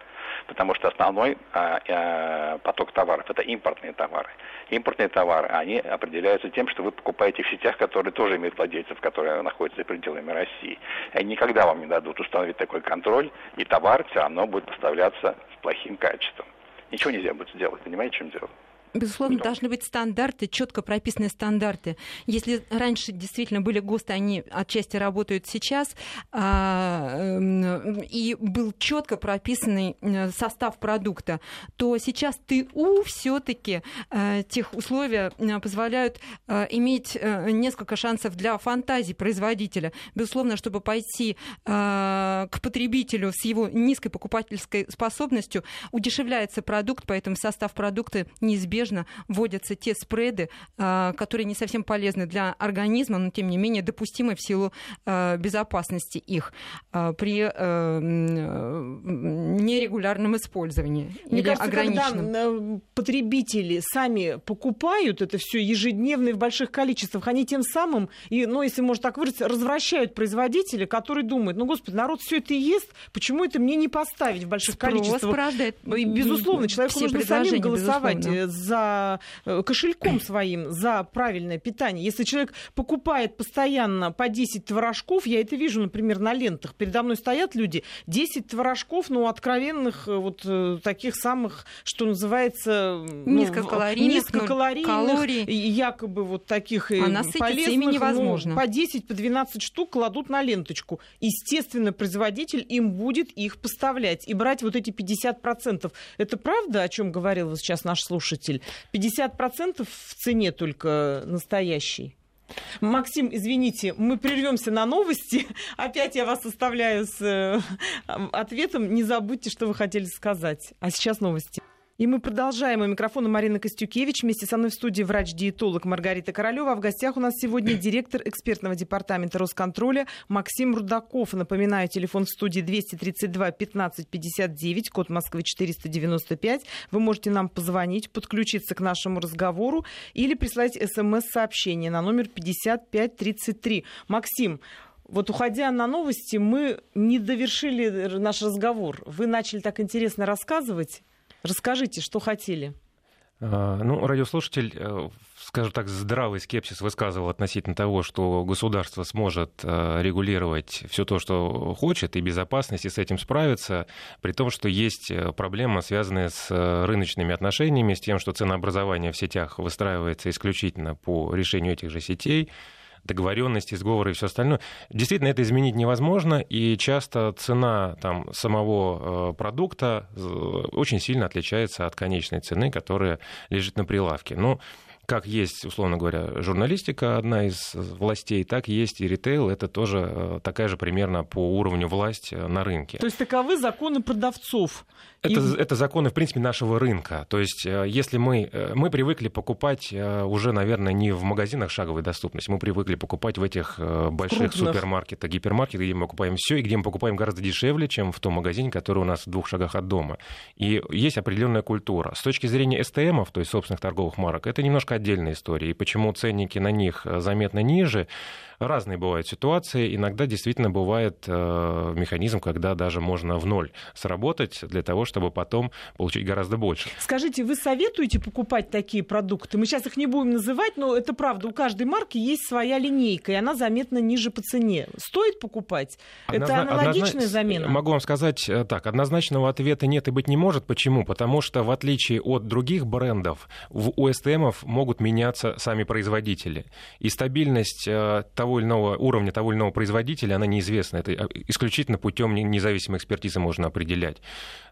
потому что основной а, а, поток товаров это импортные товары. Импортные товары, они определяются тем, что вы покупаете в сетях, которые тоже имеют владельцев, которые находятся за пределами России. Они никогда вам не дадут установить такой контроль, и товар все равно будет поставляться с плохим качеством. Ничего нельзя будет сделать, понимаете, чем дело? Безусловно, должны быть стандарты, четко прописанные стандарты. Если раньше действительно были ГОСТы, они отчасти работают сейчас, а, эм, и был четко прописанный э, состав продукта, то сейчас ТУ все-таки э, тех условия э, позволяют иметь несколько шансов для фантазии производителя. Безусловно, чтобы пойти к потребителю с его низкой покупательской способностью, удешевляется продукт, поэтому состав продукта неизбежно неизбежно вводятся те спреды, а, которые не совсем полезны для организма, но тем не менее допустимы в силу а, безопасности их а, при нерегулярном использовании Мне или кажется, ограниченном. Когда э, потребители сами покупают это все ежедневно и в больших количествах, они тем самым, и, ну, если можно так выразиться, развращают производителя, который думает, ну, господи, народ все это ест, почему это мне не поставить в больших Спрос количествах? порождает и, безусловно, человеку нужно самим голосовать безусловно. За э, кошельком своим, за правильное питание. Если человек покупает постоянно по 10 творожков, я это вижу, например, на лентах, передо мной стоят люди, 10 творожков, ну, откровенных, э, вот э, таких самых, что называется... Ну, низкокалорийных, низкокалорийных калорий. якобы вот таких а полезных, ими невозможно. Ну, по 10, по 12 штук кладут на ленточку. Естественно, производитель им будет их поставлять и брать вот эти 50%. Это правда, о чем говорил сейчас наш слушатель? 50% в цене только настоящий. Максим, извините, мы прервемся на новости. Опять я вас оставляю с э, ответом. Не забудьте, что вы хотели сказать. А сейчас новости. И мы продолжаем. У микрофона Марина Костюкевич. Вместе со мной в студии врач-диетолог Маргарита Королева. А в гостях у нас сегодня директор экспертного департамента Росконтроля Максим Рудаков. Напоминаю, телефон в студии 232 15 59, код Москвы 495. Вы можете нам позвонить, подключиться к нашему разговору или прислать смс-сообщение на номер 5533. Максим, вот уходя на новости, мы не довершили наш разговор. Вы начали так интересно рассказывать. Расскажите, что хотели. А, ну, радиослушатель, э, скажем так, здравый скепсис высказывал относительно того, что государство сможет э, регулировать все то, что хочет, и безопасность, и с этим справиться, при том, что есть э, проблема, связанная с рыночными отношениями, с тем, что ценообразование в сетях выстраивается исключительно по решению этих же сетей, договоренности, сговоры и все остальное. Действительно, это изменить невозможно, и часто цена там, самого э, продукта э, очень сильно отличается от конечной цены, которая лежит на прилавке. Но как есть, условно говоря, журналистика одна из властей, так есть и ритейл. Это тоже э, такая же примерно по уровню власть э, на рынке. То есть таковы законы продавцов? Это, и... это законы, в принципе, нашего рынка. То есть э, если мы, мы привыкли покупать уже, наверное, не в магазинах шаговой доступности, мы привыкли покупать в этих больших Крупных. супермаркетах, гипермаркетах, где мы покупаем все и где мы покупаем гораздо дешевле, чем в том магазине, который у нас в двух шагах от дома. И есть определенная культура. С точки зрения СТМов, то есть собственных торговых марок, это немножко отдельная история. И почему ценники на них э, заметно ниже, разные бывают ситуации. Иногда действительно бывает э, механизм, когда даже можно в ноль сработать для того, чтобы потом получить гораздо больше. Скажите, вы советуете покупать такие продукты? Мы сейчас их не будем называть, но это правда. У каждой марки есть своя линейка, и она заметно ниже по цене. Стоит покупать? Однозна... Это аналогичная однозна... замена? Могу вам сказать э, так. Однозначного ответа нет и быть не может. Почему? Потому что в отличие от других брендов, в УСТМов могут меняться сами производители. И стабильность э, того или иного уровня того или иного производителя, она неизвестна. Это э, исключительно путем независимой экспертизы можно определять.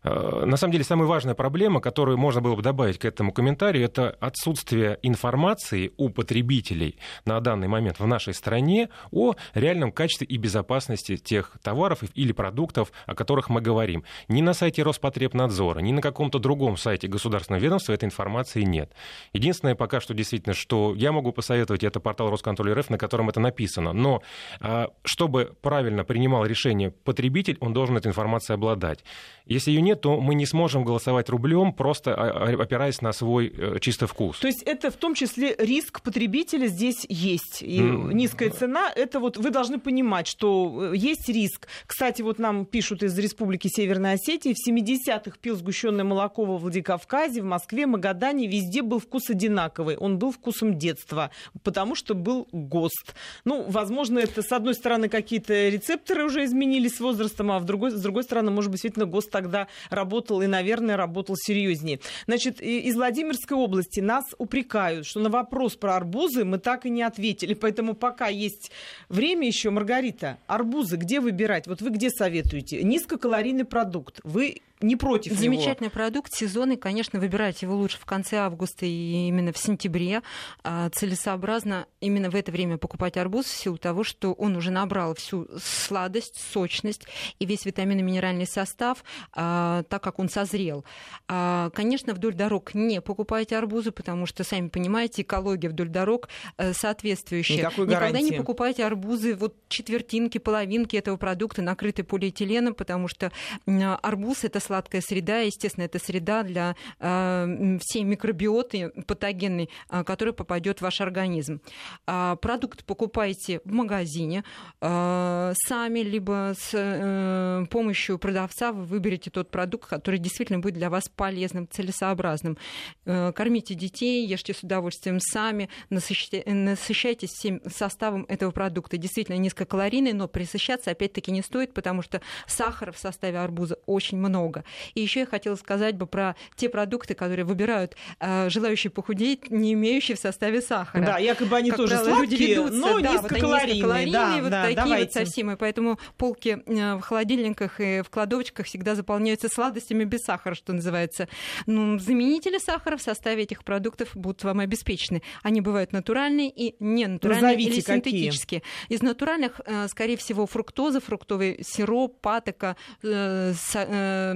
Э, на самом деле, самая важная проблема, которую можно было бы добавить к этому комментарию, это отсутствие информации у потребителей на данный момент в нашей стране о реальном качестве и безопасности тех товаров или продуктов, о которых мы говорим. Ни на сайте Роспотребнадзора, ни на каком-то другом сайте государственного ведомства этой информации нет. Единственное пока что действительно, что я могу посоветовать, это портал Росконтроль РФ, на котором это написано. Но а, чтобы правильно принимал решение потребитель, он должен этой информацией обладать. Если ее нет, то мы не сможем голосовать рублем, просто а, а, опираясь на свой э, чисто вкус. То есть это в том числе риск потребителя здесь есть. И mm. низкая цена, это вот вы должны понимать, что э, есть риск. Кстати, вот нам пишут из Республики Северной Осетии, в 70-х пил сгущенное молоко во Владикавказе, в Москве, Магадане, везде был вкус одинаковый. Он был вкусом детства, потому что был ГОСТ. Ну, возможно, это, с одной стороны, какие-то рецепторы уже изменились с возрастом, а в другой, с другой стороны, может быть, действительно, ГОСТ тогда работал и, наверное, работал серьезнее. Значит, из Владимирской области нас упрекают, что на вопрос про арбузы мы так и не ответили. Поэтому пока есть время еще, Маргарита, арбузы где выбирать? Вот вы где советуете? Низкокалорийный продукт. Вы не против Замечательный его. продукт, сезонный, конечно, выбирать его лучше в конце августа и именно в сентябре. А, целесообразно именно в это время покупать арбуз в силу того, что он уже набрал всю сладость, сочность и весь витаминно-минеральный состав, а, так как он созрел. А, конечно, вдоль дорог не покупайте арбузы, потому что, сами понимаете, экология вдоль дорог э, соответствующая. Никакой Никогда гарантии. не покупайте арбузы, вот четвертинки, половинки этого продукта, накрытые полиэтиленом, потому что арбуз это сладкая среда, естественно, это среда для э, всей микробиоты патогенной, э, которая попадет в ваш организм. Э, продукт покупайте в магазине сами, либо с э, помощью продавца вы выберете тот продукт, который действительно будет для вас полезным, целесообразным. Э, кормите детей, ешьте с удовольствием сами, насыщайте, насыщайтесь всем составом этого продукта. Действительно низкокалорийный, но присыщаться опять-таки не стоит, потому что сахара в составе арбуза очень много. И еще я хотела сказать бы про те продукты, которые выбирают э, желающие похудеть, не имеющие в составе сахара. Да, якобы они как тоже правило, сладкие, люди ведутся, но да, низкокалорийные. Вот они да, вот да, такие давайте. вот совсем. И поэтому полки э, в холодильниках и в кладовочках всегда заполняются сладостями без сахара, что называется. Ну, заменители сахара в составе этих продуктов будут вам обеспечены. Они бывают натуральные и ненатуральные Назовите, или какие. синтетические. Из натуральных, э, скорее всего, фруктоза, фруктовый сироп, патока, э, э,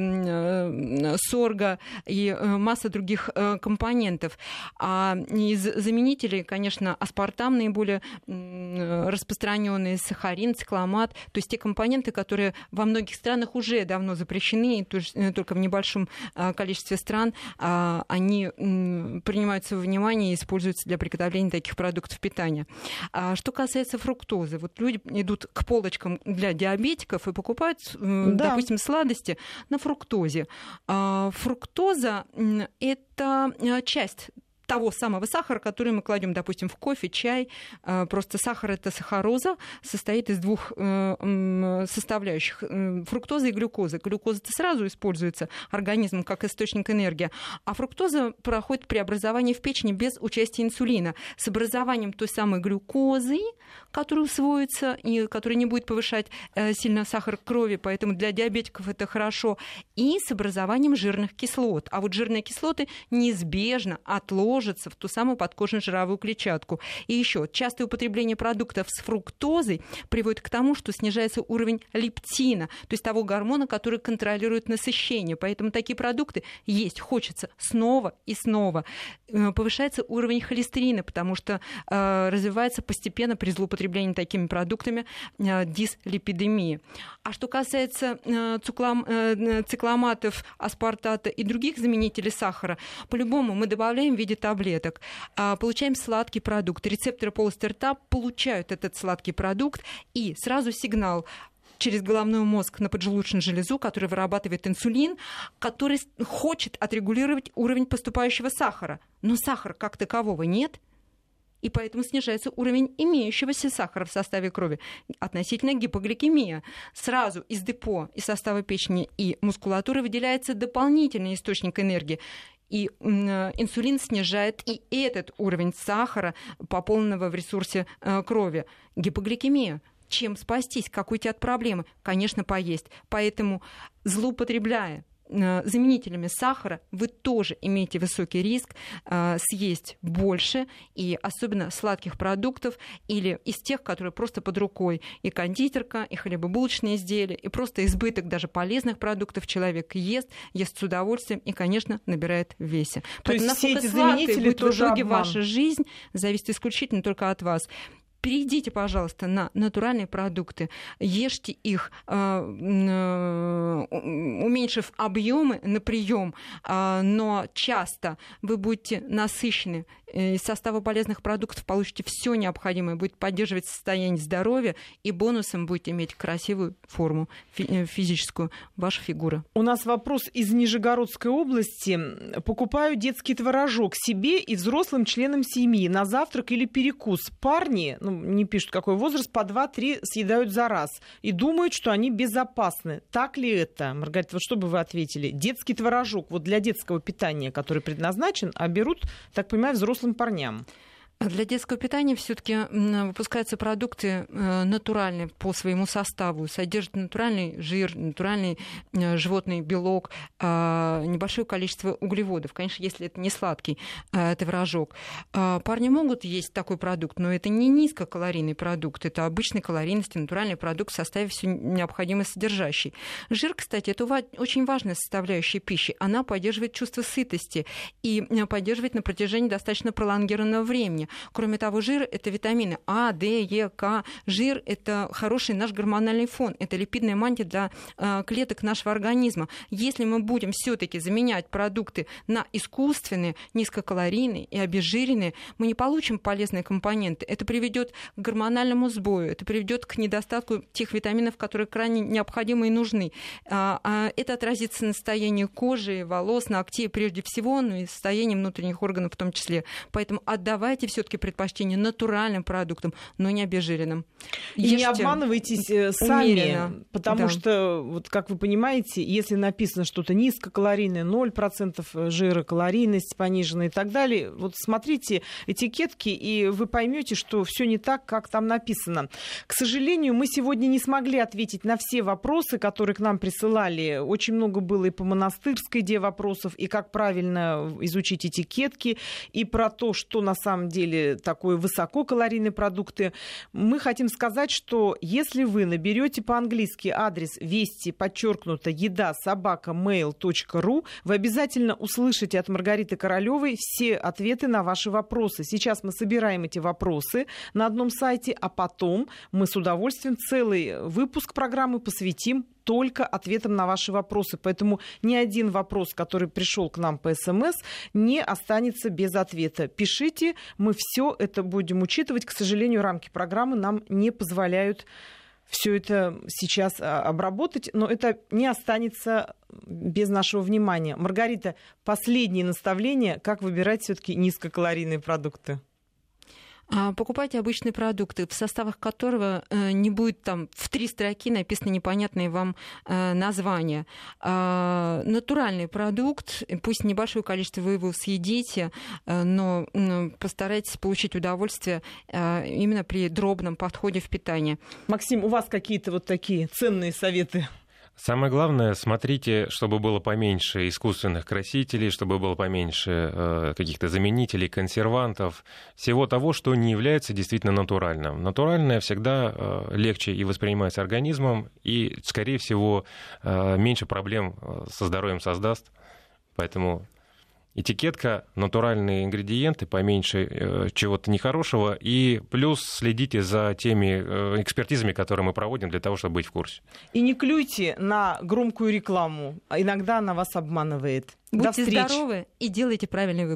сорга и э, масса других э, компонентов. А из заменителей, конечно, аспартам наиболее распространенный, сахарин, цикламат, то есть те компоненты, которые во многих странах уже давно запрещены, и э, только в небольшом э, количестве стран а, они принимаются во внимание и используются для приготовления таких продуктов питания. А что касается фруктозы, вот люди идут к полочкам для диабетиков и покупают, э, Да. допустим, сладости на фруктозе. А, Фруктоза это э, часть того самого сахара, который мы кладем, допустим, в кофе, чай. А, Просто сахар это сахароза, состоит из двух э, составляющих э, фруктоза и глюкоза. Глюкоза -то сразу используется организмом как источник энергии, а фруктоза проходит преобразование в печени без участия инсулина. С образованием той самой глюкозы, которая усвоится и которая не будет повышать э, сильно сахар крови, поэтому для диабетиков это хорошо, и с образованием жирных кислот. А вот жирные кислоты неизбежно отложатся в ту самую подкожно-жировую клетчатку. И еще частое употребление продуктов с фруктозой приводит к тому, что снижается уровень лептина, то есть того гормона, который контролирует насыщение. Поэтому такие продукты есть хочется снова и снова. Э, Повышается уровень холестерина, потому что э, развивается постепенно при злоупотреблении такими продуктами э, дислипидемия. А что касается э, цуклам- э, цикламатов, аспартата и других заменителей сахара, по-любому мы добавляем в виде таблеток, а, получаем сладкий продукт. Рецепторы полости рта получают этот сладкий продукт, и сразу сигнал через головной мозг на поджелудочную железу, который вырабатывает инсулин, который хочет отрегулировать уровень поступающего сахара. Но сахара как такового нет, и поэтому снижается уровень имеющегося сахара в составе крови. Относительно гипогликемия. Сразу из депо, из состава печени и мускулатуры выделяется дополнительный источник энергии. И э, инсулин снижает и этот уровень сахара, пополненного в ресурсе э, крови. Гипогликемия. Чем спастись? Как уйти от проблемы? Конечно, поесть. Поэтому, злоупотребляя заменителями сахара, вы тоже имеете высокий риск э, съесть больше, и особенно сладких продуктов или из тех, которые просто под рукой. И кондитерка, и хлебобулочные изделия, и просто избыток даже полезных продуктов человек ест, ест с удовольствием и, конечно, набирает в весе. То Поэтому есть все эти заменители будет в итоге обман. ваша жизнь, зависит исключительно только от вас перейдите, пожалуйста, на натуральные продукты, ешьте их, а, э, уменьшив объемы на прием, а, но часто вы будете насыщены из состава полезных продуктов получите все необходимое, будет поддерживать состояние здоровья и бонусом будете иметь красивую форму э, физическую, ваша фигура. У нас вопрос из Нижегородской области. Покупаю детский творожок себе и взрослым членам семьи на завтрак или перекус. Парни, ну, не пишут какой возраст, по 2-3 съедают за раз и думают, что они безопасны. Так ли это? Маргарита, вот что бы вы ответили? Детский творожок вот для детского питания, который предназначен, а берут, так понимаю, взрослые взрослым парням. Для детского питания все-таки выпускаются продукты э, натуральные по своему составу, содержат натуральный жир, натуральный э, животный белок, а, небольшое количество углеводов. Конечно, если это не сладкий э, творожок. А, парни могут есть такой продукт, но это не низкокалорийный продукт, это обычной калорийности натуральный продукт в составе все необходимое содержащий. Жир, кстати, это очень важная составляющая пищи. Она поддерживает чувство сытости и поддерживает на протяжении достаточно пролонгированного времени. Кроме того, жир – это витамины А, Д, Е, К. Жир – это хороший наш гормональный фон, это липидная мантия для э, клеток нашего организма. Если мы будем все-таки заменять продукты на искусственные, низкокалорийные и обезжиренные, мы не получим полезные компоненты. Это приведет к гормональному сбою, это приведет к недостатку тех витаминов, которые крайне необходимы и нужны. А, а это отразится на состоянии кожи, волос, ногтей прежде всего, но и состоянии внутренних органов в том числе. Поэтому отдавайте все все-таки предпочтение натуральным продуктам, но не обезжиренным. И Ешьте не обманывайтесь э, сами, умеренно. потому да. что, вот как вы понимаете, если написано что-то низкокалорийное, 0% жира, калорийность пониженная и так далее, вот смотрите этикетки, и вы поймете, что все не так, как там написано. К сожалению, мы сегодня не смогли ответить на все вопросы, которые к нам присылали. Очень много было и по монастырской идее вопросов, и как правильно изучить этикетки, и про то, что на самом деле или такой высококалорийные продукты. Мы хотим сказать, что если вы наберете по-английски адрес вести, подчеркнуто, еда, собака, mail.ru, вы обязательно услышите от Маргариты Королевой все ответы на ваши вопросы. Сейчас мы собираем эти вопросы на одном сайте, а потом мы с удовольствием целый выпуск программы посвятим только ответом на ваши вопросы. Поэтому ни один вопрос, который пришел к нам по СМС, не останется без ответа. Пишите, мы все это будем учитывать. К сожалению, рамки программы нам не позволяют все это сейчас а, обработать, но это не останется без нашего внимания. Маргарита, последние наставления, как выбирать все-таки низкокалорийные продукты? А, покупайте обычные продукты, в составах которого э, не будет там в три строки написано непонятные вам э, названия. А, натуральный продукт, пусть небольшое количество вы его съедите, э, но постарайтесь получить удовольствие именно при дробном подходе в питание. Максим, у вас какие-то вот такие ценные советы? Самое главное, смотрите, чтобы было поменьше искусственных красителей, чтобы было поменьше э, каких-то заменителей, консервантов, всего того, что не является действительно натуральным. Натуральное всегда э, легче и воспринимается организмом, и, скорее всего, э, меньше проблем э, со здоровьем создаст. Поэтому этикетка, натуральные ингредиенты, поменьше э, чего-то нехорошего, и плюс следите за теми э, экспертизами, которые мы проводим для того, чтобы быть в курсе. И не клюйте на громкую рекламу, иногда она вас обманывает. Будьте здоровы и делайте правильный выбор.